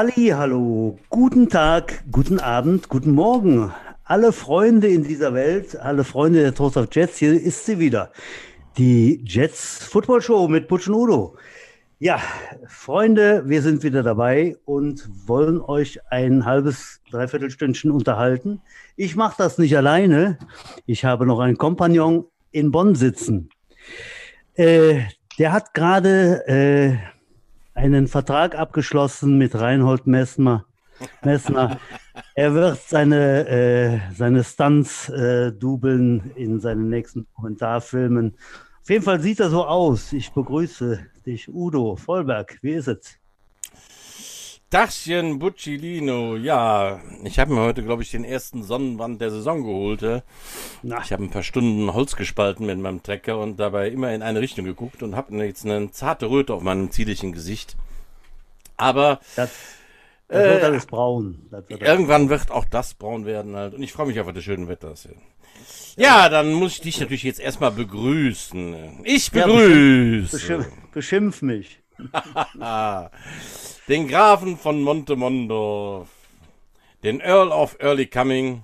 Halli, hallo, guten Tag, guten Abend, guten Morgen. Alle Freunde in dieser Welt, alle Freunde der Toast of Jets, hier ist sie wieder. Die Jets Football Show mit Butch und Udo. Ja, Freunde, wir sind wieder dabei und wollen euch ein halbes, dreiviertel Stündchen unterhalten. Ich mache das nicht alleine. Ich habe noch einen Kompagnon in Bonn sitzen. Äh, der hat gerade äh, einen Vertrag abgeschlossen mit Reinhold Messner. Messner. Er wird seine, äh, seine Stunts äh, dubeln in seinen nächsten Kommentarfilmen. Auf jeden Fall sieht er so aus. Ich begrüße dich, Udo Vollberg. Wie ist es? Dachchen Buccilino, ja, ich habe mir heute, glaube ich, den ersten Sonnenbrand der Saison geholt. äh. Na. Ich habe ein paar Stunden Holz gespalten mit meinem Trecker und dabei immer in eine Richtung geguckt und habe jetzt eine zarte Röte auf meinem zierlichen Gesicht. Aber Das, das wird alles braun. Wird alles- irgendwann wird auch das braun werden halt. Und ich freue mich auf das schöne Wetter. Ja, dann muss ich dich natürlich jetzt erstmal begrüßen. Ich Ja, begrüße Beschimpf, beschimpf mich. den Grafen von Montemondo, den Earl of Early Coming,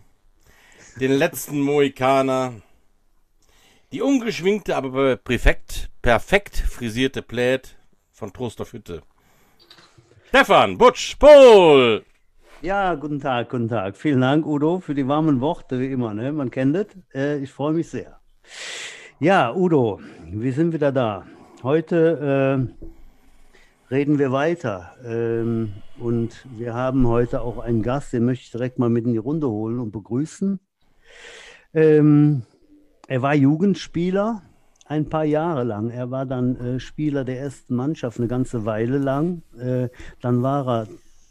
den letzten Mohikaner, die ungeschminkte, aber perfekt, perfekt frisierte Pläd von Trost auf Hütte. Stefan, Butsch, Paul! Ja, guten Tag, guten Tag. Vielen Dank, Udo, für die warmen Worte, wie immer. Ne? Man kennt es. Äh, ich freue mich sehr. Ja, Udo, wir sind wieder da. Heute äh, reden wir weiter. Ähm, und wir haben heute auch einen Gast, den möchte ich direkt mal mit in die Runde holen und begrüßen. Ähm, er war Jugendspieler ein paar Jahre lang. Er war dann äh, Spieler der ersten Mannschaft eine ganze Weile lang. Äh, dann war er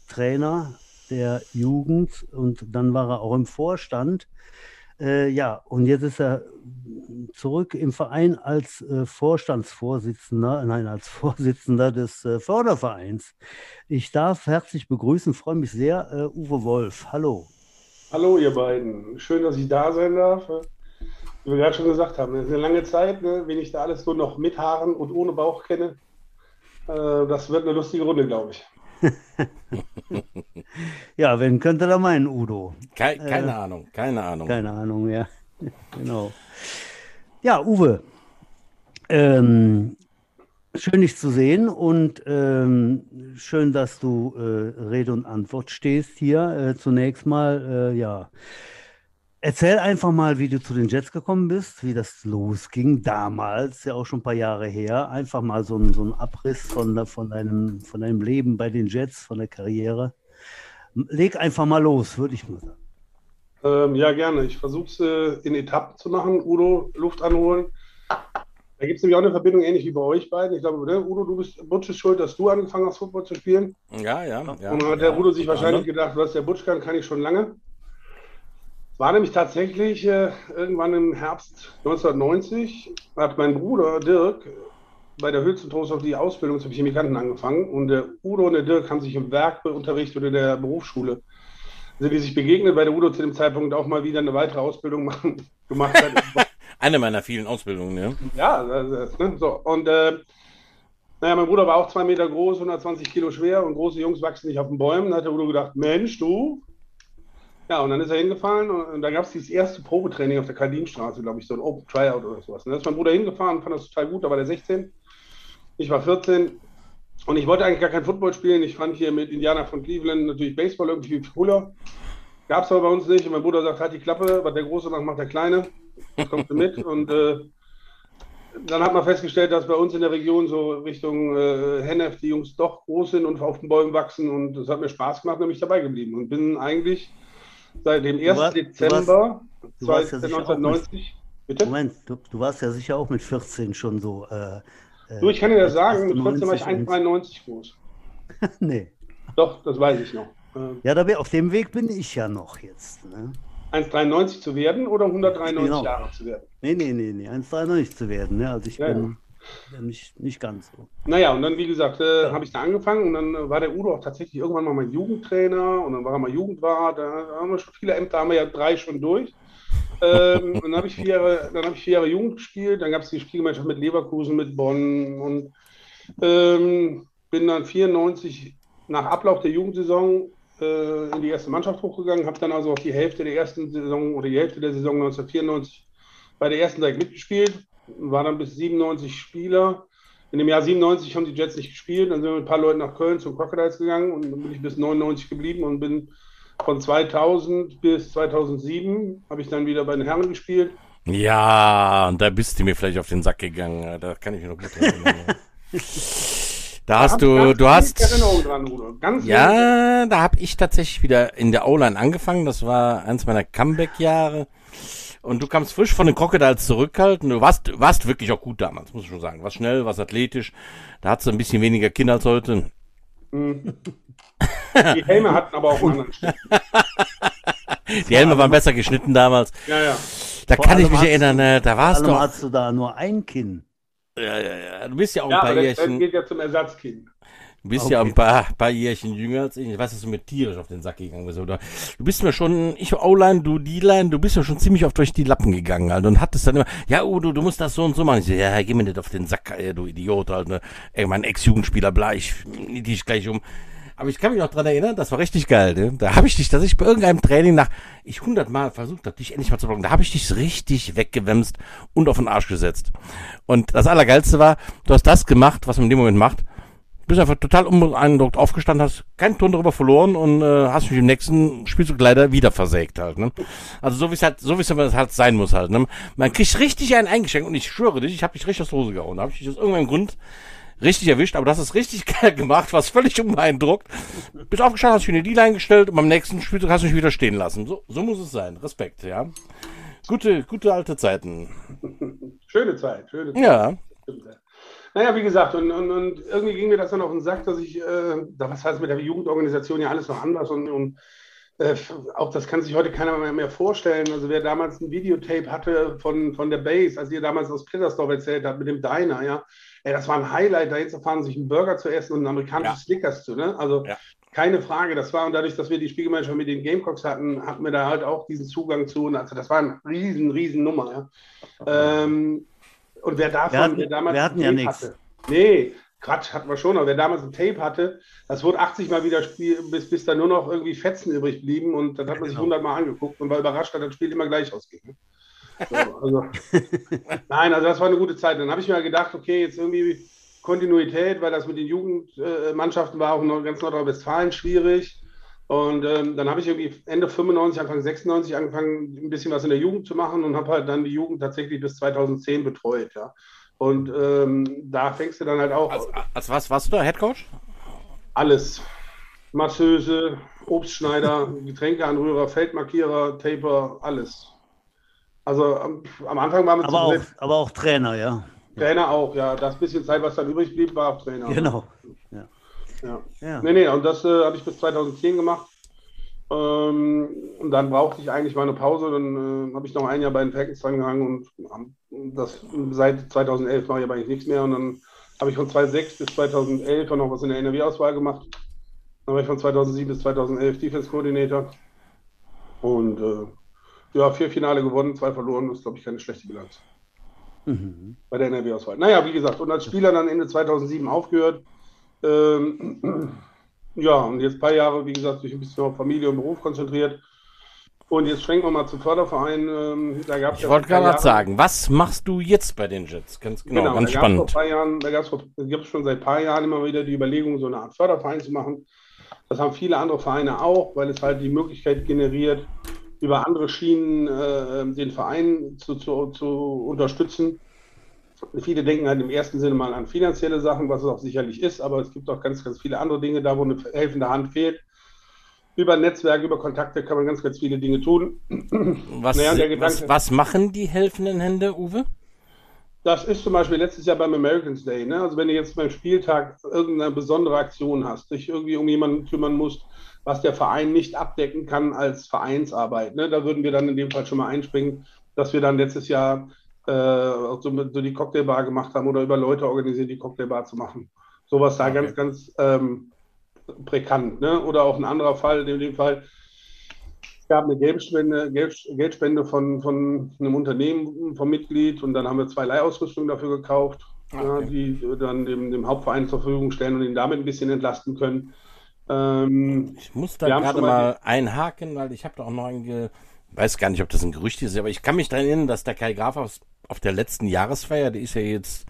Trainer der Jugend und dann war er auch im Vorstand. Äh, ja, und jetzt ist er zurück im Verein als äh, Vorstandsvorsitzender, nein, als Vorsitzender des äh, Fördervereins. Ich darf herzlich begrüßen, freue mich sehr, äh, Uwe Wolf. Hallo. Hallo, ihr beiden. Schön, dass ich da sein darf. Wie wir gerade schon gesagt haben, das ist eine lange Zeit, ne? wen ich da alles so noch mit Haaren und ohne Bauch kenne. Äh, das wird eine lustige Runde, glaube ich. Ja, wen könnte da meinen, Udo? Kei keine Ahnung, keine Ahnung. Keine Ahnung, ja. Genau. Ja, Uwe. Ähm, schön, dich zu sehen und ähm, schön, dass du äh, Rede und Antwort stehst hier. Äh, zunächst mal, äh, ja. Erzähl einfach mal, wie du zu den Jets gekommen bist, wie das losging damals, ja auch schon ein paar Jahre her. Einfach mal so ein, so ein Abriss von, der- von, deinem, von deinem Leben bei den Jets, von der Karriere. Leg einfach mal los, würde ich mal sagen. Ähm, ja, gerne. Ich versuche es äh, in Etappen zu machen. Udo, Luft anholen. Da gibt es nämlich auch eine Verbindung, ähnlich wie bei euch beiden. Ich glaube, ne, Udo, du bist Butch ist schuld, dass du angefangen hast, Football zu spielen. Ja, ja, ja. Und dann hat der ja, Udo sich wahrscheinlich anderem. gedacht, was der Butch kann, kann ich schon lange. War nämlich tatsächlich äh, irgendwann im Herbst 1990, hat mein Bruder Dirk bei der Hülsentrost auf die Ausbildung zum Chemikanten angefangen und der Udo und der Dirk haben sich im Werkunterricht oder in der Berufsschule sind die sich begegnet, weil der Udo zu dem Zeitpunkt auch mal wieder eine weitere Ausbildung machen, gemacht hat. Eine meiner vielen Ausbildungen, ja. Ja, das, das, ne? so. Und äh, naja, mein Bruder war auch zwei Meter groß, 120 Kilo schwer und große Jungs wachsen nicht auf den Bäumen. Da hat der Udo gedacht, Mensch, du. Ja, und dann ist er hingefahren und, und da gab es dieses erste Probetraining auf der Kardinstraße, glaube ich, so ein Open Tryout oder sowas. Und da ist mein Bruder hingefahren, fand das total gut, da war der 16. Ich war 14 und ich wollte eigentlich gar kein Football spielen. Ich fand hier mit Indianer von Cleveland natürlich Baseball irgendwie cooler. Gab es aber bei uns nicht. Und mein Bruder sagt, halt die Klappe, was der Große macht, macht der Kleine. Kommst du mit? Und äh, dann hat man festgestellt, dass bei uns in der Region so Richtung äh, Hennef die Jungs doch groß sind und auf den Bäumen wachsen. Und das hat mir Spaß gemacht, bin ich dabei geblieben. Und bin eigentlich seit dem 1. warst- du Dezember du warst ja sicher auch 1990. Bitte? Moment, du, du warst ja sicher auch mit 14 schon so. Äh, äh, Du, ich kann dir das sagen, mit 14 war ich 98 1,93 groß. Nee. Doch, das weiß ich noch. Äh, Ja, da, bin- auf dem Weg bin ich ja noch jetzt. Ne? 1,93 zu werden oder 193 Genau. Jahre zu werden. Nee, nee, nee, nee, 1,93 zu werden. Ne? Also ich Ja, bin ja, nicht, nicht ganz so. Naja, und dann, wie gesagt, äh, habe ich da angefangen und dann äh, war der Udo auch tatsächlich irgendwann mal mein Jugendtrainer und dann war er mal Jugendwart. Da haben wir schon viele Ämter, haben wir ja drei schon durch. ähm, und dann habe ich, vier Jahre- dann hab ich vier Jahre Jugend gespielt, dann gab es die Spielgemeinschaft mit Leverkusen, mit Bonn und ähm, bin dann 94 nach Ablauf der Jugendsaison äh, in die erste Mannschaft hochgegangen, habe dann also auch die Hälfte der ersten Saison oder die Hälfte der Saison 1994 bei der ersten Seite mitgespielt, war dann bis 97 Spieler. In dem Jahr 97 haben die Jets nicht gespielt, dann sind wir mit ein paar Leuten nach Köln zum Crocodiles gegangen und dann bin ich bis 99 geblieben und bin von 2000 bis 2007 habe ich dann wieder bei den Herren gespielt. Ja, und da bist du mir vielleicht auf den Sack gegangen. Da kann ich mich noch gut erinnern. Da hast du, du hast. Dran, ja, da habe ich tatsächlich wieder in der O-Line angefangen. Das war eins meiner Comeback-Jahre. Und du kamst frisch von den Crocodiles zurückhalten. Du warst, warst wirklich auch gut damals, muss ich schon sagen. Warst schnell, warst athletisch. Da hattest du ein bisschen weniger Kinder als heute. Mhm. Die Helme hatten aber auch einen anderen Schnitt. Die Helme waren besser geschnitten damals. Ja, ja. Da Vor kann ich mich erinnern, ne? da warst du. hast du da nur ein Kinn. Ja, ja, ja. Du bist ja auch ja, ein paar Jährchen. Das geht ja zum Ersatzkind. Du bist okay. ja ein paar, paar Jährchen jünger als ich. Ich weiß, dass du mir tierisch auf den Sack gegangen bist. Oder du bist mir schon, ich O-Line, du D-Line, du bist ja schon ziemlich oft durch die Lappen gegangen, halt. Und hattest dann immer, ja, Udo, du musst das so und so machen. Ich so, ja, geh mir nicht auf den Sack, ey, du Idiot, halt. Ne? Ey, mein Ex-Jugendspieler, bla, ich, dich gleich um. Aber ich kann mich noch dran erinnern, das war richtig geil. Ne? Da habe ich dich, dass ich bei irgendeinem Training nach ich hundertmal versucht habe, dich endlich mal zu blocken, da habe ich dich richtig weggewämst und auf den Arsch gesetzt. Und das Allergeilste war, du hast das gemacht, was man in dem Moment macht. Bist einfach total unbeeindruckt aufgestanden, hast keinen Ton darüber verloren und äh, hast mich im nächsten Spielzug leider wieder versägt halt. Ne? Also so wie es halt, so wie es halt sein muss halt. Ne? Man kriegt richtig einen eingeschenkt und ich schwöre dich, ich habe dich richtig aus der Hose gehauen. Da habe ich dich aus irgendeinem Grund richtig erwischt, aber das ist richtig geil gemacht, was völlig unbeeindruckt. Bist aufgestanden, hast dich in die D-Line gestellt und beim nächsten Spiel hast du mich wieder stehen lassen. So, so muss es sein. Respekt, ja. Gute, gute alte Zeiten. Schöne Zeit, schöne Zeit. Ja. Naja, wie gesagt, und, und, und irgendwie ging mir das dann auf den Sack, dass ich, äh, was heißt mit der Jugendorganisation ja alles noch anders und, und äh, auch das kann sich heute keiner mehr, mehr, vorstellen. Also wer damals ein Videotape hatte von, von der Base, als ihr damals aus Plittersdorf erzählt habt mit dem Diner, ja, ey, das war ein Highlight, da hinzufahren, sich einen Burger zu essen und einen amerikanischen ja. Snickers zu, ne? Also ja. keine Frage, das war, und dadurch, dass wir die Spielgemeinschaft mit den Gamecocks hatten, hatten wir da halt auch diesen Zugang zu. Und also das war eine riesen, riesen Nummer, ja. Ähm, und wer davon, hatten, wer damals wir hatten ja nichts. Nee, Quatsch, hatten wir schon, aber wer damals ein Tape hatte, das wurde 80 Mal wieder Spiel, bis, bis da nur noch irgendwie Fetzen übrig blieben und dann hat man sich 100 genau. Mal angeguckt und war überrascht, dass das Spiel immer gleich ausging. Ne? So, also, nein, also das war eine gute Zeit. Dann habe ich mir gedacht, okay, jetzt irgendwie Kontinuität, weil das mit den Jugendmannschaften war auch in ganz Nordrhein-Westfalen schwierig. Und ähm, dann habe ich irgendwie Ende 95, Anfang 96 angefangen, ein bisschen was in der Jugend zu machen und habe halt dann die Jugend tatsächlich bis 2010 betreut. Ja. Und ähm, da fängst du dann halt auch. Als, als was warst du da, Headcoach? Alles. Masseuse, Obstschneider, Getränkeanrührer, Feldmarkierer, Taper, alles. Also am, am Anfang waren wir aber auch, aber auch Trainer, ja. Trainer auch, ja. Das bisschen Zeit, was dann übrig blieb, war auch Trainer. Genau. Ja. Ja. ja. Nee, nee, und das äh, habe ich bis 2010 gemacht. Ähm, und dann brauchte ich eigentlich mal eine Pause. Dann äh, habe ich noch ein Jahr bei den Falcons dran gehangen und das seit 2011 mache ich aber eigentlich nichts mehr. Und dann habe ich von 2006 bis 2011 noch was in der NRW-Auswahl gemacht. Dann war ich von 2007 bis 2011 Defense Coordinator. Und äh, ja, vier Finale gewonnen, zwei verloren. Das ist, glaube ich, keine schlechte Bilanz. Mhm. Bei der NRW-Auswahl. Naja, wie gesagt, und als Spieler dann Ende 2007 aufgehört. Ähm, ja, und jetzt ein paar Jahre, wie gesagt, sich ein bisschen auf Familie und Beruf konzentriert. Und jetzt schwenken wir mal zum Förderverein. Ähm, da gab's ich wollte gerade sagen, was machst du jetzt bei den Jets? Ganz genau, genau ganz da spannend. Vor paar Jahren, da gab es schon seit ein paar Jahren immer wieder die Überlegung, so eine Art Förderverein zu machen. Das haben viele andere Vereine auch, weil es halt die Möglichkeit generiert, über andere Schienen äh, den Verein zu, zu, zu unterstützen. Viele denken halt im ersten Sinne mal an finanzielle Sachen, was es auch sicherlich ist, aber es gibt auch ganz, ganz viele andere Dinge, da wo eine helfende Hand fehlt. Über Netzwerke, über Kontakte kann man ganz, ganz viele Dinge tun. Was, naja, Gedanke, was, was, machen die helfenden Hände, Uwe? Das ist zum Beispiel letztes Jahr beim Americans Day. Ne? Also wenn du jetzt beim Spieltag irgendeine besondere Aktion hast, dich irgendwie um jemanden kümmern musst, was der Verein nicht abdecken kann als Vereinsarbeit. Ne? Da würden wir dann in dem Fall schon mal einspringen, dass wir dann letztes Jahr äh, so, so, die Cocktailbar gemacht haben oder über Leute organisiert, die Cocktailbar zu machen. Sowas da okay. ganz, ganz ähm, präkant. Ne? Oder auch ein anderer Fall, in dem Fall es gab eine Geldspende, Geldspende von, von einem Unternehmen, vom Mitglied und dann haben wir zwei Leihausrüstungen dafür gekauft, okay. ja, die dann dem, dem Hauptverein zur Verfügung stellen und ihn damit ein bisschen entlasten können. Ähm, ich muss da gerade mal einhaken, weil ich habe da auch noch ein, weiß gar nicht, ob das ein Gerücht ist, aber ich kann mich daran erinnern, dass der Kai Graf auf, auf der letzten Jahresfeier, die ist ja jetzt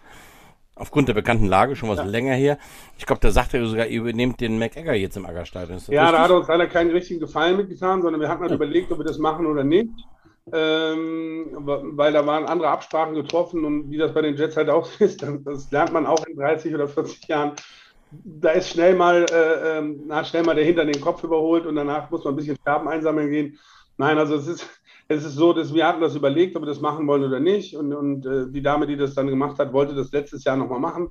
aufgrund der bekannten Lage schon was ja. länger her. Ich glaube, da sagt er sogar, ihr übernehmt den McEgger jetzt im Aggerstadion. Ja, richtig? da hat er uns leider keinen richtigen Gefallen mitgetan, sondern wir hatten halt ja. überlegt, ob wir das machen oder nicht. Ähm, weil da waren andere Absprachen getroffen und wie das bei den Jets halt auch ist, das lernt man auch in 30 oder 40 Jahren. Da ist schnell mal, äh, äh, na, schnell mal der Hintern den Kopf überholt und danach muss man ein bisschen Scherben einsammeln gehen. Nein, also es ist, es ist so, dass wir hatten das überlegt, ob wir das machen wollen oder nicht. Und, und äh, die Dame, die das dann gemacht hat, wollte das letztes Jahr nochmal machen.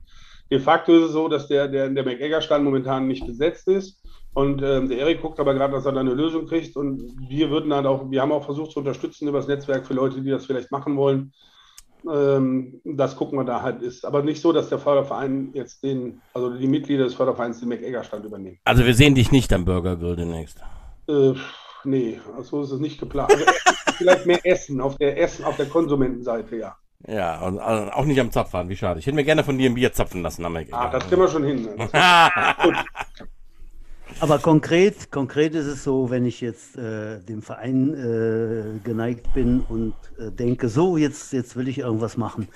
De facto ist es so, dass der, der, der McEgger-Stand momentan nicht besetzt ist. Und ähm, der Erik guckt aber gerade, dass er da eine Lösung kriegt. Und wir würden dann auch, wir haben auch versucht zu unterstützen über das Netzwerk für Leute, die das vielleicht machen wollen. Ähm, das gucken wir da halt ist. Aber nicht so, dass der Förderverein jetzt den, also die Mitglieder des Fördervereins den McEgger-Stand übernehmen. Also wir sehen dich nicht am Burger Grill demnächst. Äh, nee, so ist es nicht geplant. Vielleicht mehr Essen auf der Essen, auf der Konsumentenseite, ja. Ja, und also auch nicht am Zapfhahn, wie schade. Ich hätte mir gerne von dir ein Bier zapfen lassen. Ah, das kriegen wir schon hin. Aber konkret, konkret ist es so, wenn ich jetzt äh, dem Verein äh, geneigt bin und äh, denke, so, jetzt, jetzt will ich irgendwas machen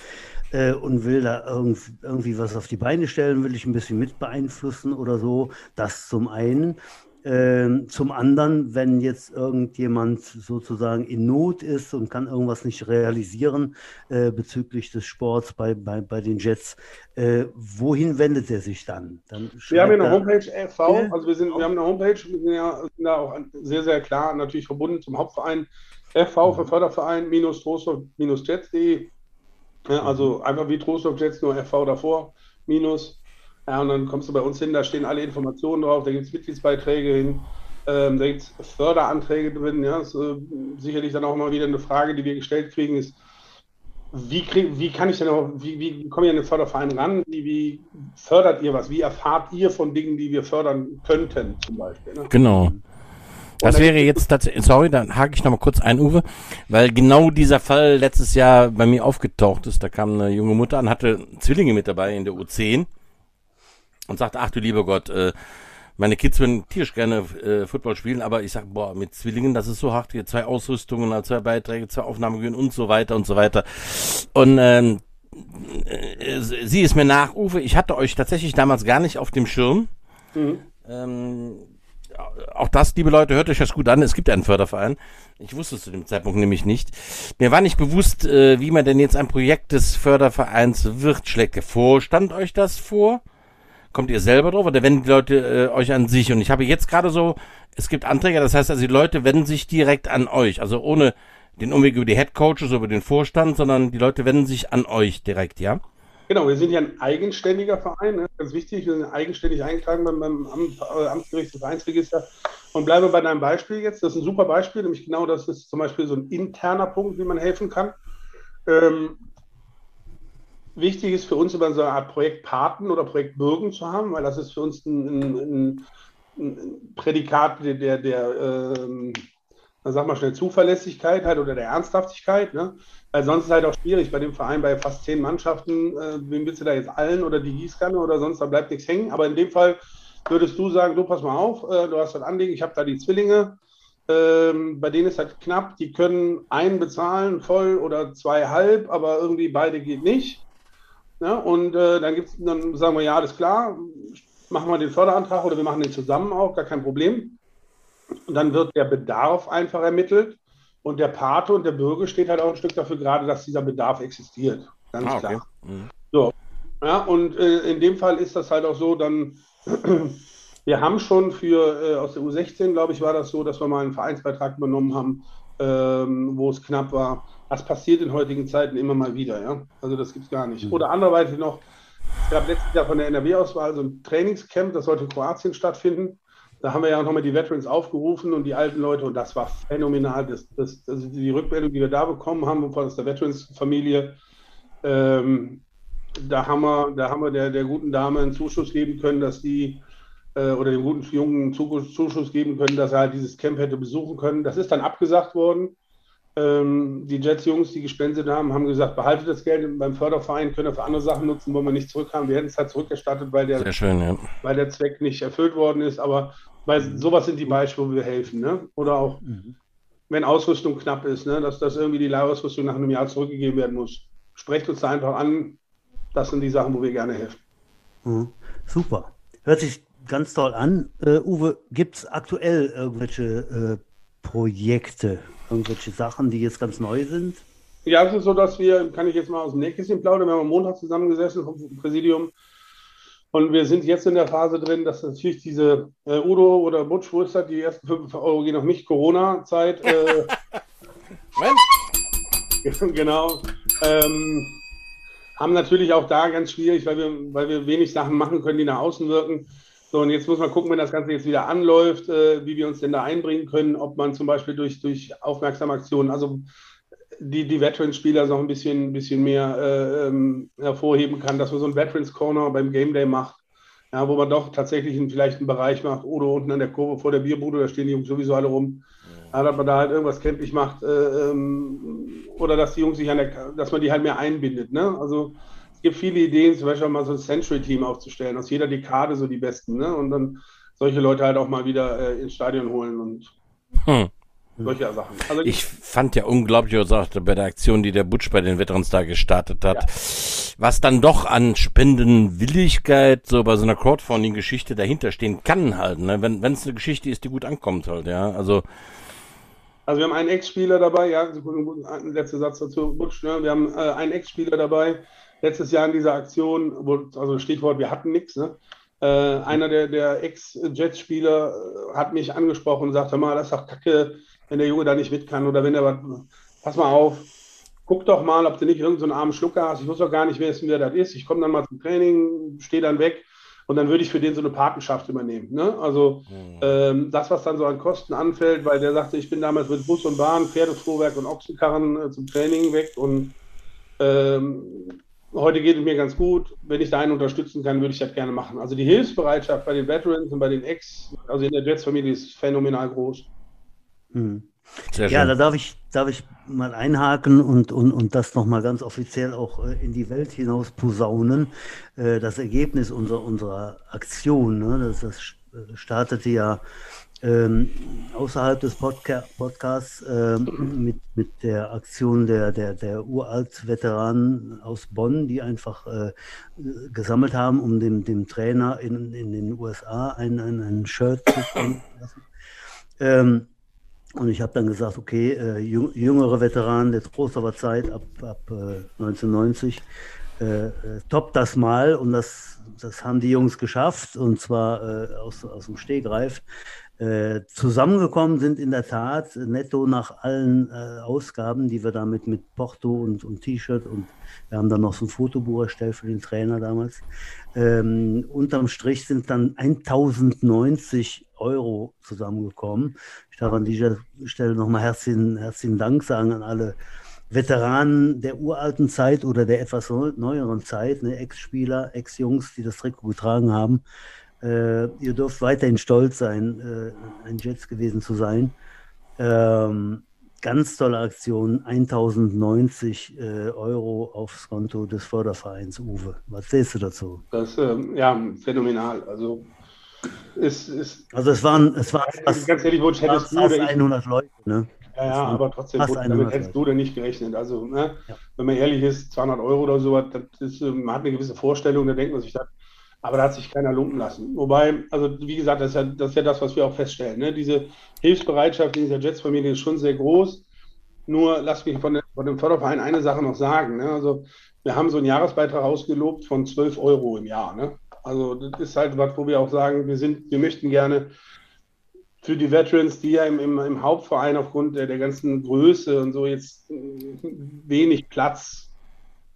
äh, und will da irgend, irgendwie was auf die Beine stellen, will ich ein bisschen mit beeinflussen oder so, das zum einen. Ähm, zum anderen, wenn jetzt irgendjemand sozusagen in Not ist und kann irgendwas nicht realisieren äh, bezüglich des Sports bei, bei, bei den Jets, äh, wohin wendet er sich dann? dann wir haben ja eine Homepage FV, also wir, sind, wir haben eine Homepage, wir sind ja sind da auch sehr, sehr klar natürlich verbunden zum Hauptverein FV für mhm. Förderverein minus Trostorf-Jets.de. Ja, also mhm. einfach wie Trostorf Jets, nur FV davor, minus ja, und dann kommst du bei uns hin, da stehen alle Informationen drauf, da gibt es Mitgliedsbeiträge hin, ähm, da gibt es Förderanträge drin. Ja, ist, äh, sicherlich dann auch mal wieder eine Frage, die wir gestellt kriegen, ist, wie, krieg, wie kann ich denn auch, wie, wie komme ich an den Förderverein ran? Wie, wie, fördert ihr was? Wie erfahrt ihr von Dingen, die wir fördern könnten, zum Beispiel? Ne? Genau. Das wäre jetzt tatsächlich, sorry, dann hake ich nochmal kurz ein, Uwe, weil genau dieser Fall letztes Jahr bei mir aufgetaucht ist. Da kam eine junge Mutter an, hatte Zwillinge mit dabei in der U10 und sagt, ach du lieber Gott, äh, meine Kids würden tierisch gerne äh, Football spielen, aber ich sag, boah, mit Zwillingen, das ist so hart, hier zwei Ausrüstungen, zwei Beiträge, zwei Aufnahmegebühren und so weiter und so weiter. Und ähm, äh, sie ist mir nach, Uwe, ich hatte euch tatsächlich damals gar nicht auf dem Schirm. Mhm. Ähm, auch das, liebe Leute, hört euch das gut an. Es gibt einen Förderverein. Ich wusste es zu dem Zeitpunkt nämlich nicht. Mir war nicht bewusst, äh, wie man denn jetzt ein Projekt des Fördervereins wird. Schlägt der Vorstand euch das vor? Kommt ihr selber drauf oder wenden die Leute äh, euch an sich? Und ich habe jetzt gerade so, es gibt Anträge, das heißt also, die Leute wenden sich direkt an euch. Also ohne den Umweg über die Head Coaches, über den Vorstand, sondern die Leute wenden sich an euch direkt, ja? Genau, wir sind ja ein eigenständiger Verein, ne? ganz wichtig, wir sind eigenständig eingetragen beim, beim Amt, äh, Amtsgericht des Vereinsregister und bleibe bei deinem Beispiel jetzt. Das ist ein super Beispiel, nämlich genau das ist zum Beispiel so ein interner Punkt, wie man helfen kann. Ähm, wichtig ist für uns immer so eine Art Projektpaten oder Projektbürgen zu haben, weil das ist für uns ein, ein, ein Prädikat der, der, der ähm, sag mal schnell, Zuverlässigkeit halt oder der Ernsthaftigkeit. Ne? Weil sonst ist es halt auch schwierig bei dem Verein bei fast zehn Mannschaften, äh, wem willst du da jetzt allen oder die Gießkanne oder sonst, da bleibt nichts hängen. Aber in dem Fall würdest du sagen, du pass mal auf, äh, du hast ein Anliegen, ich habe da die Zwillinge, ähm, bei denen ist halt knapp, die können einen bezahlen, voll oder zwei halb, aber irgendwie beide geht nicht. Ja, und äh, dann, gibt's, dann sagen wir, ja, alles klar, machen wir den Förderantrag oder wir machen den zusammen auch, gar kein Problem. Und dann wird der Bedarf einfach ermittelt und der Pate und der Bürger steht halt auch ein Stück dafür gerade, dass dieser Bedarf existiert. Ganz ah, okay. klar. Mhm. So. Ja, und äh, in dem Fall ist das halt auch so, dann, wir haben schon für, äh, aus der U16, glaube ich, war das so, dass wir mal einen Vereinsbeitrag übernommen haben, ähm, wo es knapp war. Das passiert in heutigen Zeiten immer mal wieder, ja. Also das gibt es gar nicht. Mhm. Oder anderweitig noch, es gab letztes Jahr von der NRW-Auswahl so ein Trainingscamp, das sollte in Kroatien stattfinden. Da haben wir ja auch nochmal die Veterans aufgerufen und die alten Leute und das war phänomenal. Das, das, also die Rückmeldung, die wir da bekommen haben von der Veterans-Familie, ähm, da haben wir, da haben wir der, der guten Dame einen Zuschuss geben können, dass die äh, oder dem guten Jungen einen Zuschuss geben können, dass er halt dieses Camp hätte besuchen können. Das ist dann abgesagt worden Ähm, die Jets-Jungs, die gespendet haben, haben gesagt, behaltet das Geld beim Förderverein, könnt ihr für andere Sachen nutzen, wo wir nicht zurückhaben. Wir hätten es halt zurückerstattet, weil der, Sehr schön, ja. weil der Zweck nicht erfüllt worden ist. Aber bei sowas sind die Beispiele, wo wir helfen. Ne? Oder auch, wenn Ausrüstung knapp ist, ne? dass das irgendwie die Leihausrüstung nach einem Jahr zurückgegeben werden muss. Sprecht uns da einfach an. Das sind die Sachen, wo wir gerne helfen. Mhm. Super. Hört sich ganz toll an. Äh, Uwe, gibt es aktuell irgendwelche äh, Projekte, irgendwelche Sachen, die jetzt ganz neu sind? Ja, es ist so, dass wir, kann ich jetzt mal aus dem Nähkästchen plaudern, wir haben am Montag zusammengesessen vom Präsidium und wir sind jetzt in der Phase drin, dass natürlich diese äh, Udo oder Butch, wo ist das, die ersten 5 Euro gehen auf mich, Corona-Zeit. Äh, genau. Ähm, haben natürlich auch da ganz schwierig, weil wir, weil wir wenig Sachen machen können, die nach außen wirken. So, und jetzt muss man gucken, wenn das Ganze jetzt wieder anläuft, äh, wie wir uns denn da einbringen können, ob man zum Beispiel durch, durch Aufmerksamaktionen, also die, die Veterans-Spieler noch ein bisschen, bisschen mehr äh, ähm, hervorheben kann, dass man so ein Veterans-Corner beim Game Day macht, ja, wo man doch tatsächlich einen, vielleicht einen Bereich macht oder unten an der Kurve vor der Bierbude, da stehen die Jungs sowieso alle rum, ja, dass man da halt irgendwas kenntlich macht äh, ähm, oder dass die Jungs sich an der, dass man die halt mehr einbindet. Ne? Also gibt viele Ideen, zum Beispiel mal so ein Century-Team aufzustellen, aus jeder Dekade so die Besten, ne? Und dann solche Leute halt auch mal wieder äh, ins Stadion holen und hm. solche Sachen. Also, ich fand ja unglaublich, was sagte, bei der Aktion, die der Butch bei den Veterans da gestartet hat, ja. was dann doch an Spendenwilligkeit so bei so einer Crowdfunding-Geschichte dahinter stehen kann halt, ne? Wenn es eine Geschichte ist, die gut ankommt halt, ja. Also also wir haben einen Ex-Spieler dabei, ja, letzter Satz dazu, Butch, ne? wir haben äh, einen Ex-Spieler dabei, letztes Jahr in dieser Aktion, also Stichwort, wir hatten nichts, ne? Äh, einer der, der Ex-Jets-Spieler äh, hat mich angesprochen und sagte mal, das ist doch kacke, wenn der Junge da nicht mit kann oder wenn er was, pass mal auf, guck doch mal, ob du nicht irgendeinen so armen Schlucker hast. Ich muss doch gar nicht wissen, wer das ist. Ich komme dann mal zum Training, stehe dann weg und dann würde ich für den so eine Patenschaft übernehmen. Ne? Also mhm. ähm, das, was dann so an Kosten anfällt, weil der sagte, ich bin damals mit Bus und Bahn, Pferdefuhrwerk und Ochsenkarren äh, zum Training weg und ähm, heute geht es mir ganz gut. Wenn ich da einen unterstützen kann, würde ich das gerne machen. Also die Hilfsbereitschaft bei den Veterans und bei den Ex, also in der Jets-Familie ist phänomenal groß. Hm. Ja, da darf ich, darf ich mal einhaken und, und, und das nochmal ganz offiziell auch äh, in die Welt hinaus posaunen. Äh, das Ergebnis unserer, unserer Aktion, ne, das, das startete ja ähm, außerhalb des Podca Podcasts äh, mit, mit der Aktion der, der, der Uralt-Veteranen aus Bonn, die einfach äh, gesammelt haben, um dem, dem Trainer in, in den USA ein, ein, ein Shirt zu lassen. Ähm, und ich habe dann gesagt, okay, äh, jüngere Veteranen der Trostorfer Zeit ab, ab äh, 1990, äh, äh, top das mal. Und das, das haben die Jungs geschafft, und zwar äh, aus, aus dem Stehgreif. Äh, zusammengekommen sind in der Tat netto nach allen äh, Ausgaben, die wir damit mit Porto und, und T-Shirt und wir haben dann noch so ein Fotobuch erstellt für den Trainer damals. Ähm, unterm Strich sind dann 1090 Euro zusammengekommen. Ich darf an dieser Stelle nochmal herzlichen, herzlichen Dank sagen an alle Veteranen der uralten Zeit oder der etwas neueren Zeit, ne, Ex-Spieler, Ex-Jungs, die das Trikot getragen haben. Äh, ihr dürft weiterhin stolz sein, äh, ein Jets gewesen zu sein. Ähm, ganz tolle Aktion, 1090 äh, Euro aufs Konto des Fördervereins Uwe. Was sägst du dazu? Das ist ähm, ja phänomenal. Also ist, ist also es waren es waren fast, ganz ehrlich, Wunsch hättest fast 100 Leute, ne? Ja, ja aber trotzdem, damit hättest du denn nicht gerechnet. Also, ne, ja. wenn man ehrlich ist, 200 Euro oder so, das ist, man hat eine gewisse Vorstellung, da denkt man sich, das aber da hat sich keiner lumpen lassen. Wobei, also wie gesagt, das ist ja das, ist ja das was wir auch feststellen. Ne? Diese Hilfsbereitschaft in dieser Jets-Familie ist schon sehr groß. Nur lass mich von, von, dem Förderverein eine Sache noch sagen. Ne? Also wir haben so einen Jahresbeitrag ausgelobt von 12 Euro im Jahr. Ne? Also das ist halt was, wo wir auch sagen, wir sind, wir möchten gerne für die Veterans, die ja im, im, im Hauptverein aufgrund der, der ganzen Größe und so jetzt wenig Platz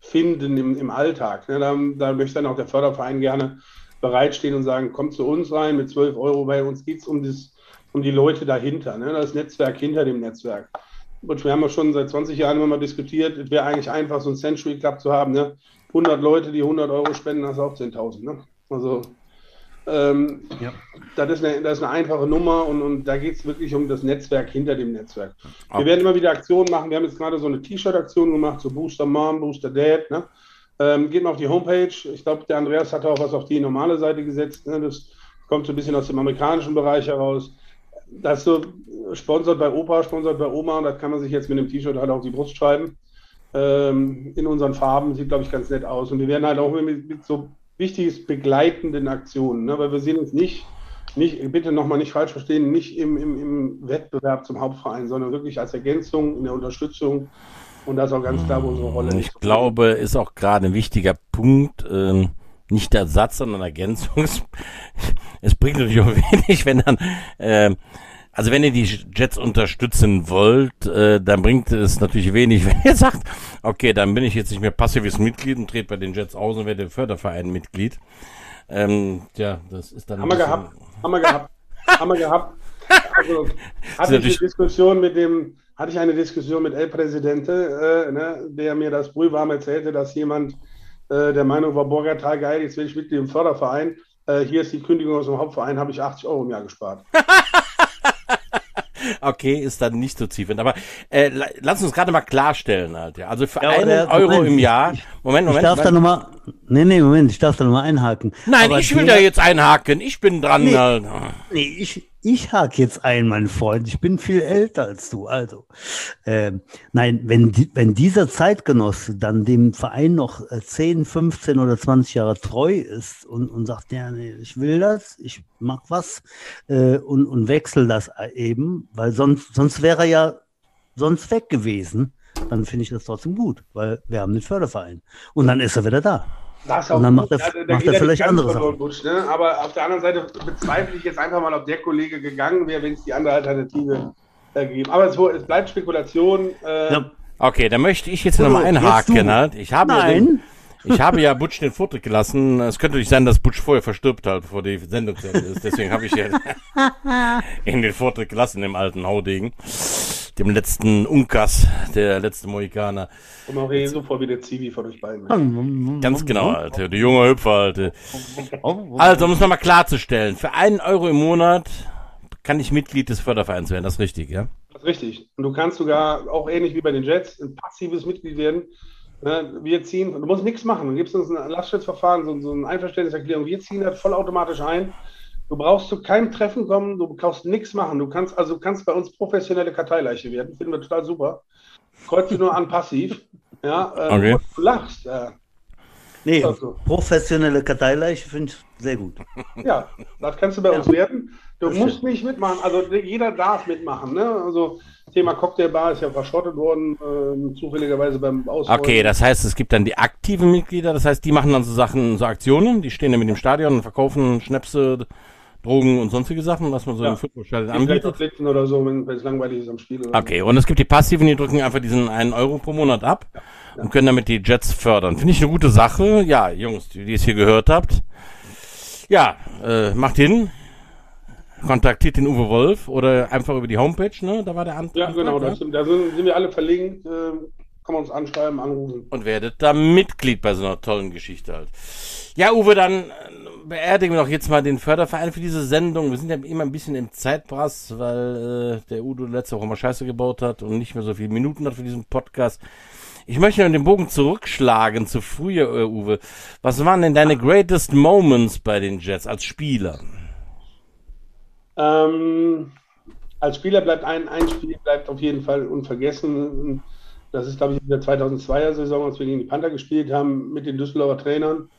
finden im, im Alltag. Ne? Da, da, möchte dann auch der Förderverein gerne bereitstehen und sagen, kommt zu uns rein mit 12 Euro, bei uns geht es um, um die Leute dahinter, ne? das Netzwerk hinter dem Netzwerk. Und wir haben ja schon seit 20 Jahren immer mal diskutiert, es wäre eigentlich einfach, so ein Century Club zu haben. Ne? 100 Leute, die 100 Euro spenden, das ist auch 10.000. Ne? Also Ähm, ja. das, ist eine, das ist eine einfache Nummer und, und da geht es wirklich um das Netzwerk hinter dem Netzwerk. Okay. Wir werden immer wieder Aktionen machen. Wir haben jetzt gerade so eine T-Shirt-Aktion gemacht, so Booster Mom, Booster Dad. Ne? Ähm, geht mal auf die Homepage. Ich glaube, der Andreas hat auch was auf die normale Seite gesetzt. Ne? Das kommt so ein bisschen aus dem amerikanischen Bereich heraus. Das ist so sponsert bei Opa, sponsert bei Oma. Das kann man sich jetzt mit dem T-Shirt halt auf die Brust schreiben. Ähm, in unseren Farben. Sieht, glaube ich, ganz nett aus. Und wir werden halt auch mit, mit so wichtiges begleitenden Aktionen, ne? weil wir sehen uns nicht, nicht bitte nochmal nicht falsch verstehen, nicht im, im, im Wettbewerb zum Hauptverein, sondern wirklich als Ergänzung in der Unterstützung. Und das ist auch ganz klar, wo unsere Rolle ist. Ich glaube, ist auch gerade ein wichtiger Punkt, ähm, nicht der Satz, sondern Ergänzung. Es, es bringt natürlich auch wenig, wenn dann äh, also wenn ihr die Jets unterstützen wollt, äh, dann bringt es natürlich wenig, wenn ihr sagt, okay, dann bin ich jetzt nicht mehr passives Mitglied und trete bei den Jets aus und werde Förderverein Mitglied. Ähm, ja, das ist dann. Haben wir gehabt. Haben wir gehabt. haben wir gehabt. Also hatte ich eine Diskussion mit dem, hatte ich eine Diskussion mit El Presidente, äh, ne, der mir das brühwarm erzählte, dass jemand äh, der Meinung war, Borgertal geil, jetzt will ich Mitglied im Förderverein. Äh, hier ist die Kündigung aus dem Hauptverein, habe ich 80 Euro im Jahr gespart. Okay, ist dann nicht so zielführend. Aber äh, lass uns gerade mal klarstellen, halt, ja. Also für ja, einen Euro Moment, im Jahr. Moment, Moment. Ich darf Moment. da nochmal. Nee, nee, Moment, ich darf da nochmal einhaken. Nein, aber ich will da jetzt einhaken. Ich bin dran. Nee, halt. nee ich, ich hake jetzt ein, mein Freund. Ich bin viel älter als du. Also, äh, nein, wenn, wenn dieser Zeitgenosse dann dem Verein noch 10, äh, 15 oder 20 Jahre treu ist und, und sagt, ja, nee, ich will das, ich mach was äh, und, und wechsel das eben, weil sonst, sonst wäre er ja sonst weg gewesen, dann finde ich das trotzdem gut, weil wir haben den Förderverein. Und dann ist er wieder da. Das und dann macht er, ja, macht er vielleicht andere Sachen. Busch, ne? Aber auf der anderen Seite bezweifle ich jetzt einfach mal, ob der Kollege gegangen wäre, wenn es die andere Alternative äh, gegeben Aber es, es, bleibt Spekulation. Äh, ja. Okay, dann möchte ich jetzt nochmal einhaken. Halt. Ich habe Nein. Den, ich habe ja Butch den Vortritt gelassen. Es könnte nicht sein, dass Butch vorher verstirbt halt, bevor die Sendung ist. Deswegen habe ich ja in den Vortritt gelassen, dem alten Haudegen. Dem letzten Unkas, der letzte Mohikaner. Und auch eh so vor wie der Zivi von euch beiden. Ganz genau, Alter. Der junge Hüpfer, Alter. Also, um es nochmal klarzustellen. Für einen Euro im Monat kann ich Mitglied des Fördervereins werden. Das ist richtig, ja? Das ist richtig. Und du kannst sogar auch ähnlich wie bei den Jets ein passives Mitglied werden Ne, wir ziehen, du musst nichts machen. Du gibst uns ein Lastschriftverfahren, so, so eine Einverständniserklärung. Wir ziehen das vollautomatisch ein. Du brauchst zu keinem Treffen kommen, du brauchst nichts machen. Du kannst also kannst bei uns professionelle Karteileiche werden. Finden wir total super. Kreuze nur an passiv. Ja, äh, okay. Du lachst. Ja. Nee, also. professionelle Karteileiche finde ich sehr gut. Ja, das kannst du bei ja. uns werden. Du das musst nicht mitmachen. Also jeder darf mitmachen. Ne? Also Thema Cocktailbar ist ja verschrottet worden, äh, zufälligerweise beim Ausrollen. Okay, das heißt, es gibt dann die aktiven Mitglieder, das heißt, die machen dann so Sachen, so Aktionen, die stehen dann mit dem Stadion und verkaufen Schnäpse, Drogen und sonstige Sachen, was man so ja. im Footballstadion anbietet. oder so, wenn es langweilig ist am Spiel. okay, und es gibt die passiven, die drücken einfach diesen einen Euro pro Monat ab ja. Ja. und können damit die Jets fördern. Finde ich eine gute Sache. Ja, Jungs, die, die es hier gehört habt. Ja, äh, macht hin kontaktiert den Uwe Wolf oder einfach über die Homepage, ne? Da war der Antrag. Ja, genau, da sind, da sind, sind wir alle verlinkt. Äh, kann man uns anschreiben, anrufen. Und werdet da Mitglied bei so einer tollen Geschichte halt. Ja, Uwe, dann beerdigen wir doch jetzt mal den Förderverein für diese Sendung. Wir sind ja immer ein bisschen im Zeitbrass, weil äh, der Udo letzte Woche mal Scheiße gebaut hat und nicht mehr so viele Minuten hat für diesen Podcast. Ich möchte den Bogen zurückschlagen zu früher, äh, Uwe. Was waren denn deine greatest moments bei den Jets als Spieler? Ähm, als Spieler bleibt ein, ein Spiel bleibt auf jeden Fall unvergessen. Das ist, glaube ich, in der 2002er Saison, als wir gegen die Panther gespielt haben mit den Düsseldorfer Trainern.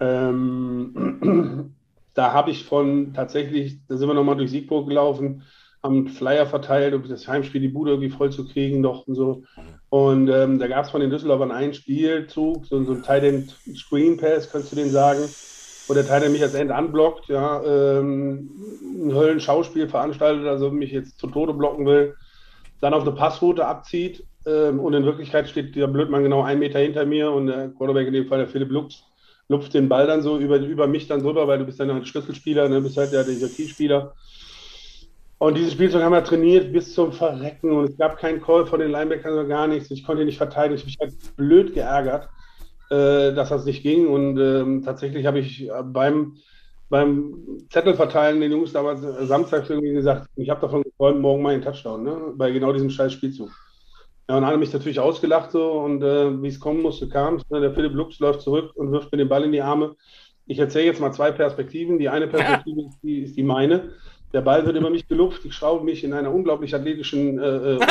Ähm, da habe ich von tatsächlich, da sind wir nochmal durch Siegburg gelaufen, haben Flyer verteilt, um das Heimspiel die Bude irgendwie voll zu kriegen doch und so. Und ähm, da gab es von den Düsseldorfern einen Spielzug, so, so ein Tight Screen Pass, kannst du den sagen wo der Teil, der mich als End anblockt, ja, ähm, ein Höllenschauspiel veranstaltet, also mich jetzt zu Tode blocken will, dann auf eine Passroute abzieht ähm, und in Wirklichkeit steht der Blödmann genau einen Meter hinter mir und der Quarterback in dem Fall der Philipp Lux lupft den Ball dann so über, über mich dann drüber, weil du bist dann ein Schlüsselspieler, ne, bist halt ja der Keyspieler. Und dieses Spielzeug haben wir trainiert bis zum Verrecken und es gab keinen Call von den Linebackern oder gar nichts. Ich konnte ihn nicht verteidigen. Ich mich halt blöd geärgert äh, dass das nicht ging. Und ähm, tatsächlich habe ich beim beim Zettel verteilen den Jungs damals äh, samstags irgendwie gesagt, ich habe davon geträumt, morgen mal einen Touchdown, ne? bei genau diesem scheiß Spielzug. Ja, und alle mich natürlich ausgelacht so und äh, wie es kommen musste, kam es. Ne? Der Philipp Lux läuft zurück und wirft mir den Ball in die Arme. Ich erzähle jetzt mal zwei Perspektiven. Die eine Perspektive ist die, ist die meine. Der Ball wird über mich gelupft. Ich schraube mich in einer unglaublich athletischen, äh, äh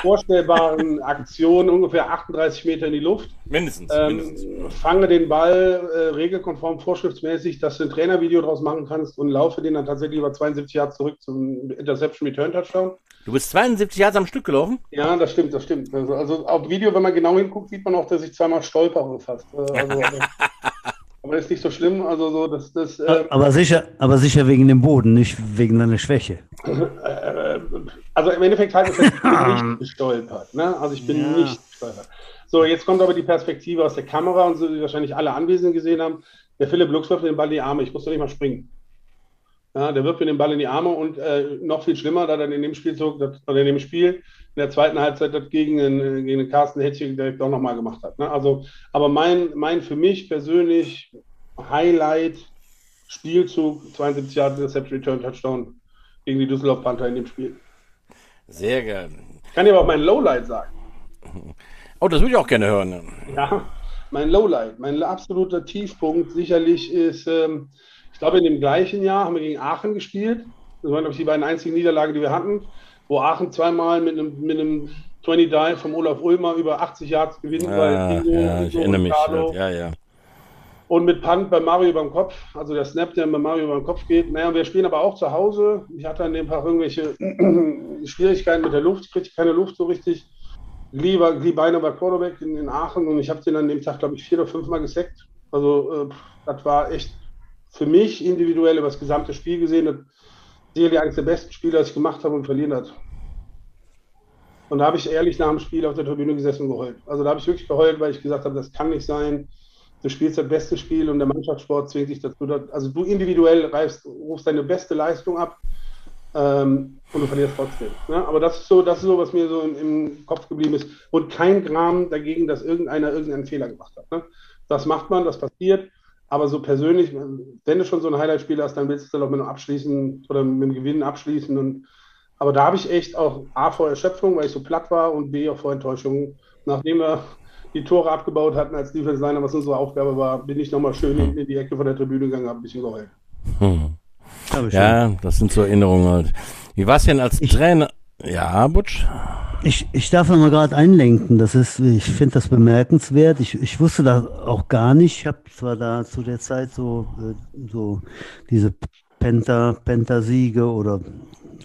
vorstellbaren Aktion ungefähr 38 Meter in die Luft. Mindestens. Ähm, mindestens. Fange den Ball äh, regelkonform, vorschriftsmäßig, dass du ein Trainervideo draus machen kannst und laufe den dann tatsächlich über 72 Jahre zurück zum Interception Return Touchdown. Du bist 72 Jahre am Stück gelaufen? Ja, das stimmt, das stimmt. Also, also auf Video, wenn man genau hinguckt, sieht man auch, dass ich zweimal stolpere fast. Äh, also, aber das ist nicht so schlimm. Also so, dass das. Äh, aber sicher, aber sicher wegen dem Boden, nicht wegen deiner Schwäche. Äh, also im Endeffekt halt, ich bin nicht gestolpert. Ne? Also ich bin ja. nicht gestolpert. So, jetzt kommt aber die Perspektive aus der Kamera und so, die wahrscheinlich alle Anwesenden gesehen haben. Der Philipp Lux wirft den Ball in die Arme. Ich musste nicht mal springen. Ja, der wirft mir den Ball in die Arme und äh, noch viel schlimmer, da dann in dem Spielzug das, oder in dem Spiel in der zweiten Halbzeit das gegen den, gegen den Carsten Hettchen direkt auch nochmal gemacht hat. Ne? Also, aber mein, mein für mich persönlich Highlight Spielzug 72 Jahre Interception Return Touchdown gegen die Düsseldorf Panther in dem Spiel. Sehr. Ich kann dir aber auch mein Lowlight sagen. Oh, das würde ich auch gerne hören. Ne? Ja, mein Lowlight, mein absoluter Tiefpunkt sicherlich ist, ähm, ich glaube, in dem gleichen Jahr haben wir gegen Aachen gespielt. Das waren, glaube ich, die beiden einzigen Niederlagen, die wir hatten, wo Aachen zweimal mit einem, mit einem 20 Dive vom Olaf Ulmer über 80 Yards gewinnt. Ah, Ingo, ja, ich erinnere mich. Carlo, ja, ja. Und mit Punt bei Mario beim Kopf, also der Snap, der bei Mario beim Kopf geht. Naja, wir spielen aber auch zu Hause. Ich hatte an dem Tag irgendwelche Schwierigkeiten mit der Luft, ich kriegte keine Luft so richtig. Lieber, Lee Beiner war Quarterback in, in Aachen und ich habe den an dem Tag, glaube ich, vier oder fünfmal gesackt. Also äh, das war echt für mich individuell über das gesamte Spiel gesehen, sicherlich eines der besten Spiele, das ich gemacht habe und verlieren hat. Und da habe ich ehrlich nach dem Spiel auf der Tribüne gesessen und geheult. Also da habe ich wirklich geheult, weil ich gesagt habe, das kann nicht sein du spielst das beste Spiel und der Mannschaftssport zwingt dich dazu. Also du individuell reifst, rufst deine beste Leistung ab ähm, und du verlierst trotzdem. Ne? Aber das ist so, das ist so, was mir so im, im, Kopf geblieben ist. Und kein Gramm dagegen, dass irgendeiner irgendeinen Fehler gemacht hat. Ne? Das macht man, das passiert. Aber so persönlich, wenn du schon so ein Highlight-Spiel hast, dann willst du es dann auch mit einem Abschließen oder mit einem Gewinnen abschließen. Und, aber da habe ich echt auch A vor Erschöpfung, weil ich so platt war und B auch vor Enttäuschung. Nachdem wir die Tore abgebaut hatten als Defense Liner, was unsere Aufgabe war, bin ich nochmal schön in, in, die Ecke von der Tribüne gegangen, habe ein bisschen geheult. Hm. Ja, das sind so Erinnerungen halt. Wie war es denn als ich, Trainer? Ja, Butsch? Ich, ich darf noch mal gerade einlenken. Das ist, ich finde das bemerkenswert. Ich, ich wusste das auch gar nicht. Ich habe zwar da zu der Zeit so, äh, so diese Penta, Penta-Siege oder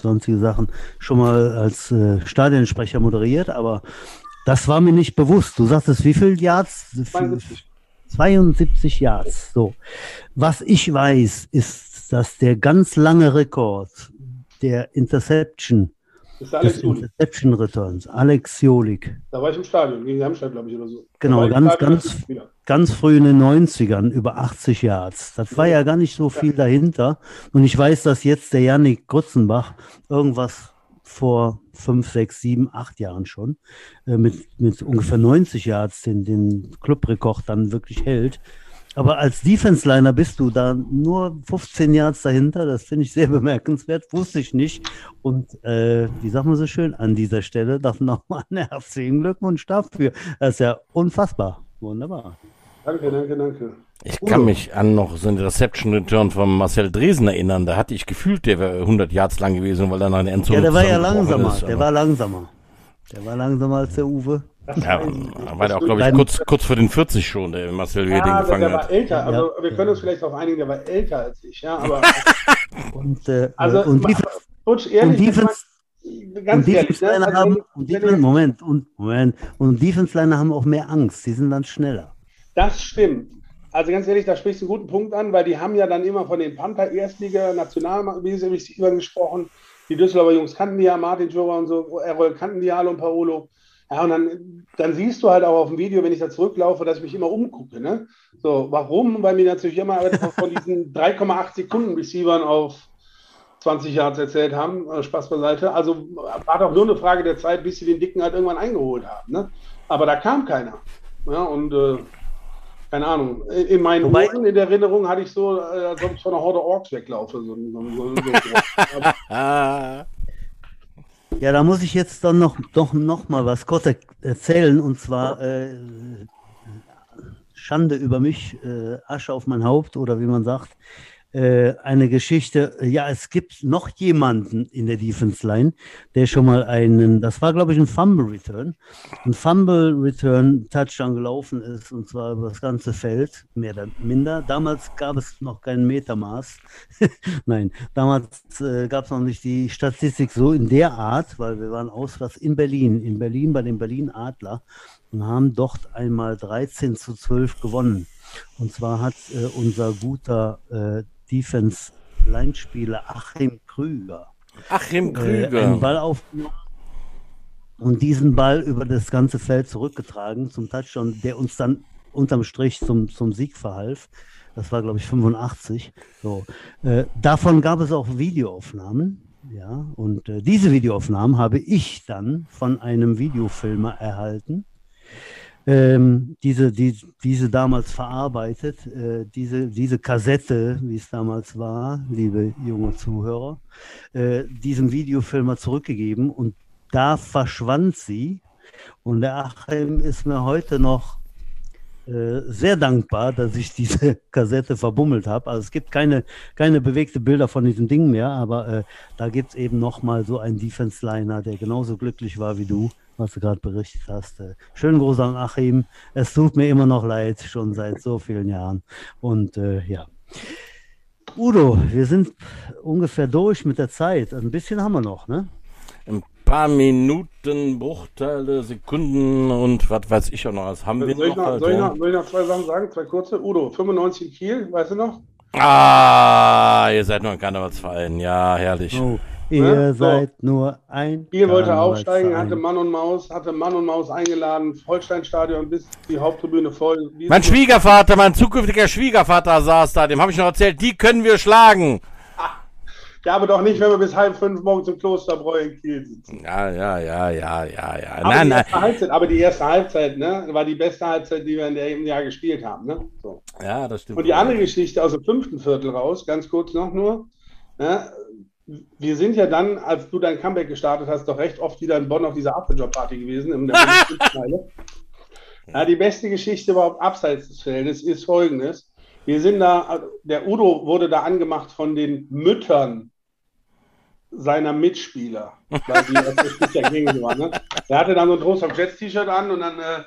sonstige Sachen schon mal als äh, Stadionsprecher moderiert, aber das war mir nicht bewusst. Du sagtest, wie viel Yards? 72. 72 Yards. So. Was ich weiß, ist, dass der ganz lange Rekord der Interception, des Interception Returns, Alex Jolik. Da war ich im Stadion, gegen Hamstadt, glaube ich, oder so. Genau, ganz, ganz, ganz früh in den 90ern, über 80 Yards. Das war ja gar nicht so viel dahinter. Und ich weiß, dass jetzt der Yannick Grützenbach irgendwas vor fünf, sechs, sieben, acht Jahren schon, äh, mit, mit ungefähr 90 Yards den, den Clubrekord dann wirklich hält. Aber als Defense-Liner bist du da nur 15 Yards dahinter. Das finde ich sehr bemerkenswert. Wusste ich nicht. Und äh, wie sagt man so schön, an dieser Stelle darf nochmal ein herzlichen Glückwunsch dafür. Das ist ja unfassbar. Wunderbar. Danke, danke, danke. Ich kann mich an noch so einen Reception Return von Marcel Dresen erinnern. Da hatte ich gefühlt, der wäre 100 Yards lang gewesen, weil er nach der Endzone Ja, der war ja langsamer. Ist, der war langsamer. Der war langsamer als der Uwe. Ja, war der auch, glaube ich, kurz, kurz vor den 40 schon, der Marcel ja, den gefangen der hat. Der war älter, also ja. wir können uns vielleicht darauf einigen, der war älter als ich, ja, aber. und, äh, also, und, Defense, Butch, ehrlich, und Defense, ganz und ehrlich, ne? also, haben, und Defense, Moment, und, Moment, und Defense-Liner haben auch mehr Angst, die sind dann schneller. Das stimmt. Also ganz ehrlich, da sprichst du einen guten Punkt an, weil die haben ja dann immer von den Panther Erstliga Nationalreceivern gesprochen. Die Düsseldorfer Jungs kannten die ja, Martin Jura und so, Errol kannten die alle und Paolo. Ja, und dann, dann siehst du halt auch auf dem Video, wenn ich da zurücklaufe, dass ich mich immer umgucke. Ne? So, warum? Weil mir natürlich immer von diesen 3,8 Sekunden Receivern auf 20 Yards erzählt haben. Äh, Spaß beiseite. Also war doch nur eine Frage der Zeit, bis sie den Dicken halt irgendwann eingeholt haben. Ne? Aber da kam keiner. Ja, und äh, keine Ahnung, in in meinen Wobei- Ohren, in der Erinnerung hatte ich so, äh, als ob ich von einer Horde Orks weglaufe. So, so, so, Ja, da muss ich jetzt dann noch, doch noch mal was kurz er- erzählen und zwar äh, Schande über mich, äh, Asche auf mein Haupt oder wie man sagt. Äh, eine Geschichte, ja, es gibt noch jemanden in der Defense Line, der schon mal einen, das war glaube ich ein Fumble Return, ein Fumble Return Touchdown gelaufen ist und zwar über das ganze Feld, mehr oder minder. Damals gab es noch kein Metermaß. Nein, damals äh, gab es noch nicht die Statistik so in der Art, weil wir waren auswärts in Berlin, in Berlin bei den Berlin Adler und haben dort einmal 13 zu 12 gewonnen. Und zwar hat äh, unser guter äh, Defense-Line-Spieler Achim Krüger Achim äh, einen Krüger. Ball aufgenommen und diesen Ball über das ganze Feld zurückgetragen zum Touchdown, der uns dann unterm Strich zum, zum Sieg verhalf. Das war, glaube ich, 85. So. Äh, davon gab es auch Videoaufnahmen. Ja, und äh, diese Videoaufnahmen habe ich dann von einem Videofilmer erhalten. Ähm, diese, die, diese damals verarbeitet, äh, diese, diese Kassette, wie es damals war, liebe junge Zuhörer, äh, diesem Videofilmer zurückgegeben und da verschwand sie. Und der Achim ist mir heute noch äh, sehr dankbar, dass ich diese Kassette verbummelt habe. Also es gibt keine, keine bewegte Bilder von diesem Ding mehr, aber äh, da gibt es eben nochmal so einen Defense-Liner, der genauso glücklich war wie du, was du gerade berichtet hast. Äh, schönen Gruß an Achim. Es tut mir immer noch leid, schon seit so vielen Jahren. Und äh, ja. Udo, wir sind ungefähr durch mit der Zeit. Ein bisschen haben wir noch, ne? Ein paar Minuten, Bruchteile, Sekunden und was weiß ich auch noch. Was haben wir Soll ich, noch? noch, soll, ich noch, soll ich noch zwei Sachen sagen? Zwei kurze. Udo, 95 in Kiel, weißt du noch? Ah, ihr seid nur ein Karnevalsverein. Ja, herrlich. Oh, ihr Ne? So. seid nur ein. Kiel wollte aufsteigen, hatte Mann und Maus, hatte Mann und Maus eingeladen, Holsteinstadion bis die Haupttribüne voll. Wie- Mein Schwiegervater, mein zukünftiger Schwiegervater saß da, dem habe ich noch erzählt, die können wir schlagen. Ja, aber doch nicht, wenn wir bis halb fünf morgens im Klosterbräu in Kiel sitzen. Ja, ja, ja, ja, ja, ja. Aber, Nein, die nein. erste Halbzeit, aber die erste Halbzeit ne, war die beste Halbzeit, die wir in dem Jahr gespielt haben. Ne? So. Ja, das stimmt. Und die andere Geschichte aus dem fünften Viertel raus, ganz kurz noch nur. Ja, wir sind ja dann, als du dein Comeback gestartet hast, doch recht oft wieder in Bonn auf dieser Afterjob-Party gewesen. Der Bundesliga. ja, die beste Geschichte überhaupt abseits des Feldes ist folgendes. Wir sind da, der Udo wurde da angemacht von den Müttern seiner Mitspieler, weil die der Spielzeit gegen waren. Ne? Er hatte dann so ein Trost auf Jets T-Shirt an und dann äh,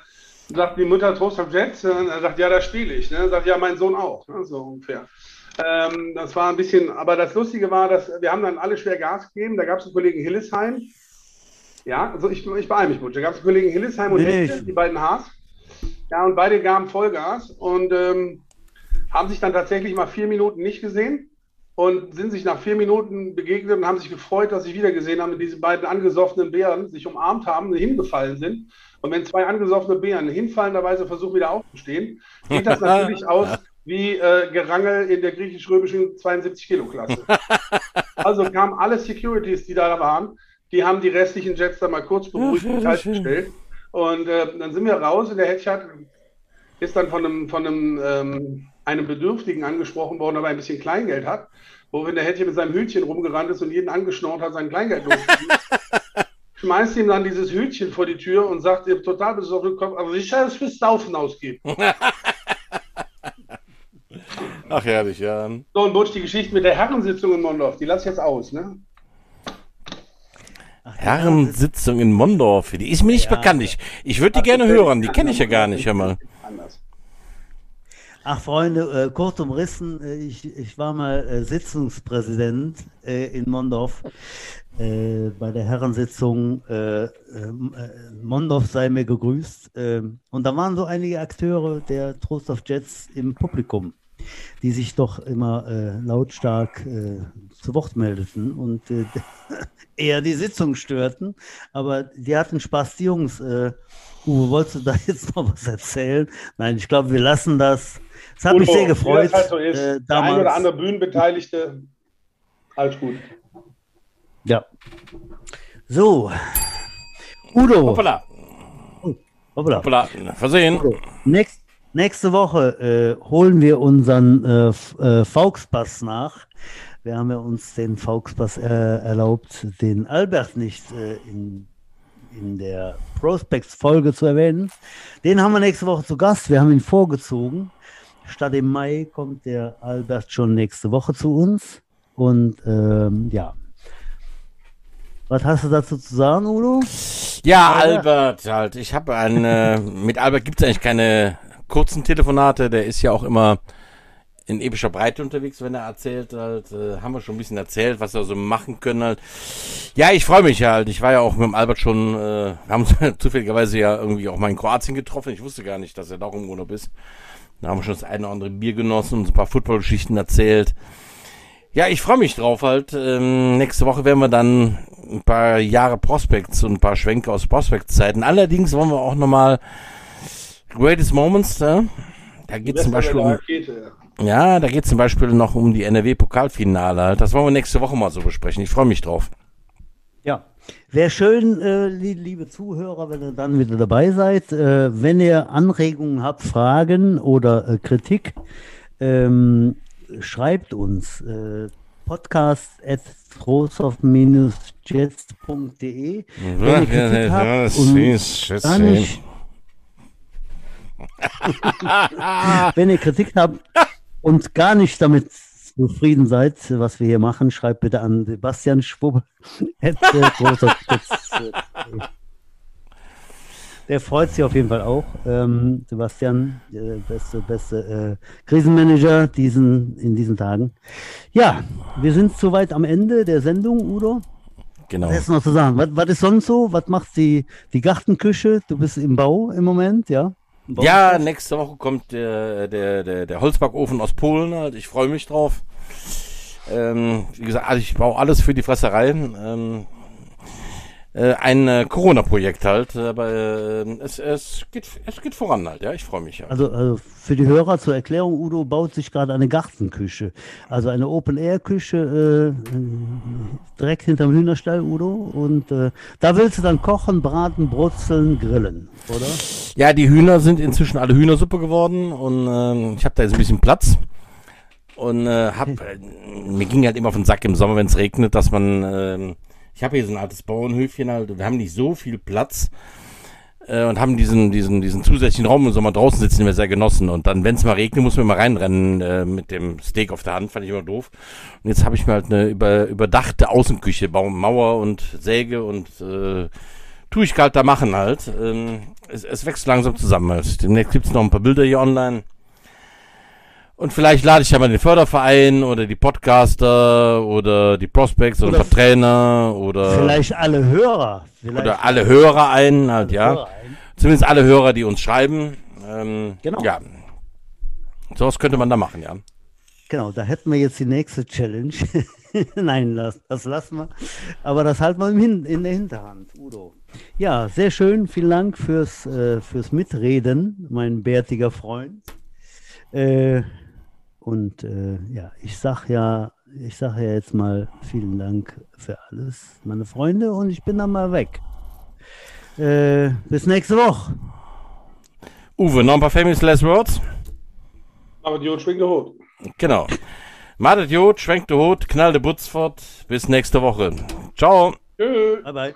sagt die Mutter Trost auf Jets und er sagt, ja, da spiele ich. Ne? Sagt, ja, mein Sohn auch, ne? so ungefähr. Ähm, das war ein bisschen, aber das Lustige war, dass wir haben dann alle schwer Gas gegeben. Da gab es einen Kollegen Hillesheim. Ja, also ich, ich beeile mich, Butch. Da gab es einen Kollegen Hillesheim und Nee, Hechte, die beiden Haas. Ja, und beide gaben Vollgas und ähm, haben sich dann tatsächlich mal vier Minuten nicht gesehen und sind sich nach vier Minuten begegnet und haben sich gefreut, dass sie wieder gesehen haben, und diese beiden angesoffenen Bären sich umarmt haben, hingefallen sind. Und wenn zwei angesoffene Bären hinfallenderweise versuchen, wieder aufzustehen, sieht das natürlich aus wie äh, Gerangel in der griechisch-römischen 72-Kilo-Klasse. Also kamen alle Securities, die da waren, die haben die restlichen Jets dann mal kurz beruhigt und kalt gestellt. Und äh, dann sind wir raus und der Hedgehut ist dann von einem, von einem, ähm, einem Bedürftigen angesprochen worden, aber ein bisschen Kleingeld hat. Wo wenn der Hedgehut mit seinem Hütchen rumgerannt ist und jeden angeschnort hat, sein Kleingeld losgegeben. schmeißt ihm dann dieses Hütchen vor die Tür und sagt ihm total besoffen, Kopf, also ich kann es fürs Saufen ausgeben. Ach, herrlich, ja. So, und Butch, die Geschichte mit der Herrensitzung in Mondorf, die lass ich jetzt aus, ne? Herrensitzung in Mondorf, die ist mir nicht Ja. bekannt. Ich, ich würde die gerne hören, die kenne ich ja gar nicht, hör mal. Ach, Freunde, äh, kurz umrissen, äh, ich, ich war mal äh, Sitzungspräsident äh, in Mondorf äh, bei der Herrensitzung. Äh, Mondorf sei mir gegrüßt. Und da waren so einige Akteure der Trost of Jets im Publikum, die sich doch immer lautstark zu Wort meldeten und eher die Sitzung störten. Aber die hatten Spaß, die Jungs. Uwe, wolltest du da jetzt noch was erzählen? Nein, ich glaube, wir lassen das. Es hat mich Udo, sehr wie gefreut. das halt so ist. äh, der ein oder andere Bühnenbeteiligte, alles gut. Ja. So. Udo. Hoppala, Hoppla. hoppala, versehen. Udo. Nächst, Nächste Woche äh, holen wir unseren äh, äh, Fauxpass nach. Wir haben ja uns den Fauxpass äh, erlaubt, den Albert nicht äh, in, in der Prospects-Folge zu erwähnen. Den haben wir nächste Woche zu Gast. Wir haben ihn vorgezogen. Statt im Mai kommt der Albert schon nächste Woche zu uns. Und ähm, ja. Was hast du dazu zu sagen, Udo? Ja, Albert, halt. Ich habe eine. mit Albert gibt es eigentlich keine kurzen Telefonate. Der ist ja auch immer in epischer Breite unterwegs, wenn er erzählt halt, äh, haben wir schon ein bisschen erzählt, was wir so machen können halt. Ja, ich freue mich halt. Ich war ja auch mit dem Albert schon, äh, wir haben zufälligerweise ja irgendwie auch mal in Kroatien getroffen. Ich wusste gar nicht, dass er da im Urlaub ist. Da haben wir schon das eine oder andere Bier genossen und ein paar Footballgeschichten erzählt. Ja, ich freue mich drauf halt. Ähm, nächste Woche werden wir dann ein paar Jahre Prospects und ein paar Schwenke aus Prospects-Zeiten. Allerdings wollen wir auch nochmal Greatest Moments, ja? da geht zum Beispiel um, Rakete, ja. ja, da geht zum Beispiel noch um die NRW-Pokalfinale. Halt. Das wollen wir nächste Woche mal so besprechen. Ich freue mich drauf. Ja, wäre schön, äh, liebe Zuhörer, wenn ihr dann wieder dabei seid. Äh, wenn ihr Anregungen habt, Fragen oder äh, Kritik, ähm, schreibt uns äh, podcast at jetsde Wenn ihr Kritik habt und gar nicht, wenn ihr Kritik habt und gar nicht damit zufrieden seid, was wir hier machen, schreibt bitte an Sebastian Schwubb. Der freut sich auf jeden Fall auch. Ähm, Sebastian, äh, beste, beste äh, Krisenmanager diesen, in diesen Tagen. Ja, wir sind soweit am Ende der Sendung, Udo. Genau. Was ist noch zu sagen? Was, was ist sonst so? Was macht die, die Gartenküche? Du bist im Bau im Moment, ja? Ja, nächste Woche kommt der, der, der, der Holzbackofen aus Polen halt. Ich freue mich drauf. Ähm, wie gesagt, also ich baue alles für die Fresserei. Ähm, äh, ein äh, Corona-Projekt halt, aber äh, es, es, geht, es geht voran halt, ja, ich freue mich. Halt. Also, also für die Hörer zur Erklärung, Udo baut sich gerade eine Gartenküche, also eine Open-Air-Küche äh, direkt hinterm Hühnerstall, Udo, und äh, da willst du dann kochen, braten, brutzeln, grillen, oder? Ja, die Hühner sind inzwischen alle Hühnersuppe geworden und äh, ich habe da jetzt ein bisschen Platz und äh, hab, äh, mir ging halt immer auf den Sack im Sommer, wenn es regnet, dass man äh, ich habe hier so ein altes Bauernhöfchen halt und wir haben nicht so viel Platz äh, und haben diesen, diesen, diesen zusätzlichen Raum im Sommer draußen sitzen, den wir sehr genossen. Und dann, wenn es mal regnet, muss man immer reinrennen äh, mit dem Steak auf der Hand, fand ich immer doof. Und jetzt habe ich mir halt eine über, überdachte Außenküche, Mauer und Säge und äh, tue ich halt da machen halt. Ähm, es, es wächst langsam zusammen. Halt. Demnächst gibt's noch ein paar Bilder hier online. Und vielleicht lade ich ja mal den Förderverein oder die Podcaster oder die Prospects oder, oder Trainer oder. Vielleicht alle Hörer. Vielleicht oder alle Hörer ein, halt, ja. Hörer ein. Zumindest alle Hörer, die uns schreiben. Ähm, genau. Ja. Sowas könnte man da machen, ja. Genau, da hätten wir jetzt die nächste Challenge. Nein, das, das lassen wir. Aber das halten wir in, in der Hinterhand, Udo. Ja, sehr schön. Vielen Dank fürs, äh, fürs Mitreden, mein bärtiger Freund. Äh, und äh, ja, ich sag ja, ich sage ja jetzt mal vielen Dank für alles, meine Freunde, und ich bin dann mal weg. Äh, bis nächste Woche. Uwe, noch ein paar famous last words? Aber Jod schwenkt der Hut. Genau. Madet Jod, schwenkt der Hut, knall der Butz fort. Bis nächste Woche. Ciao. Tschüss. Bye bye.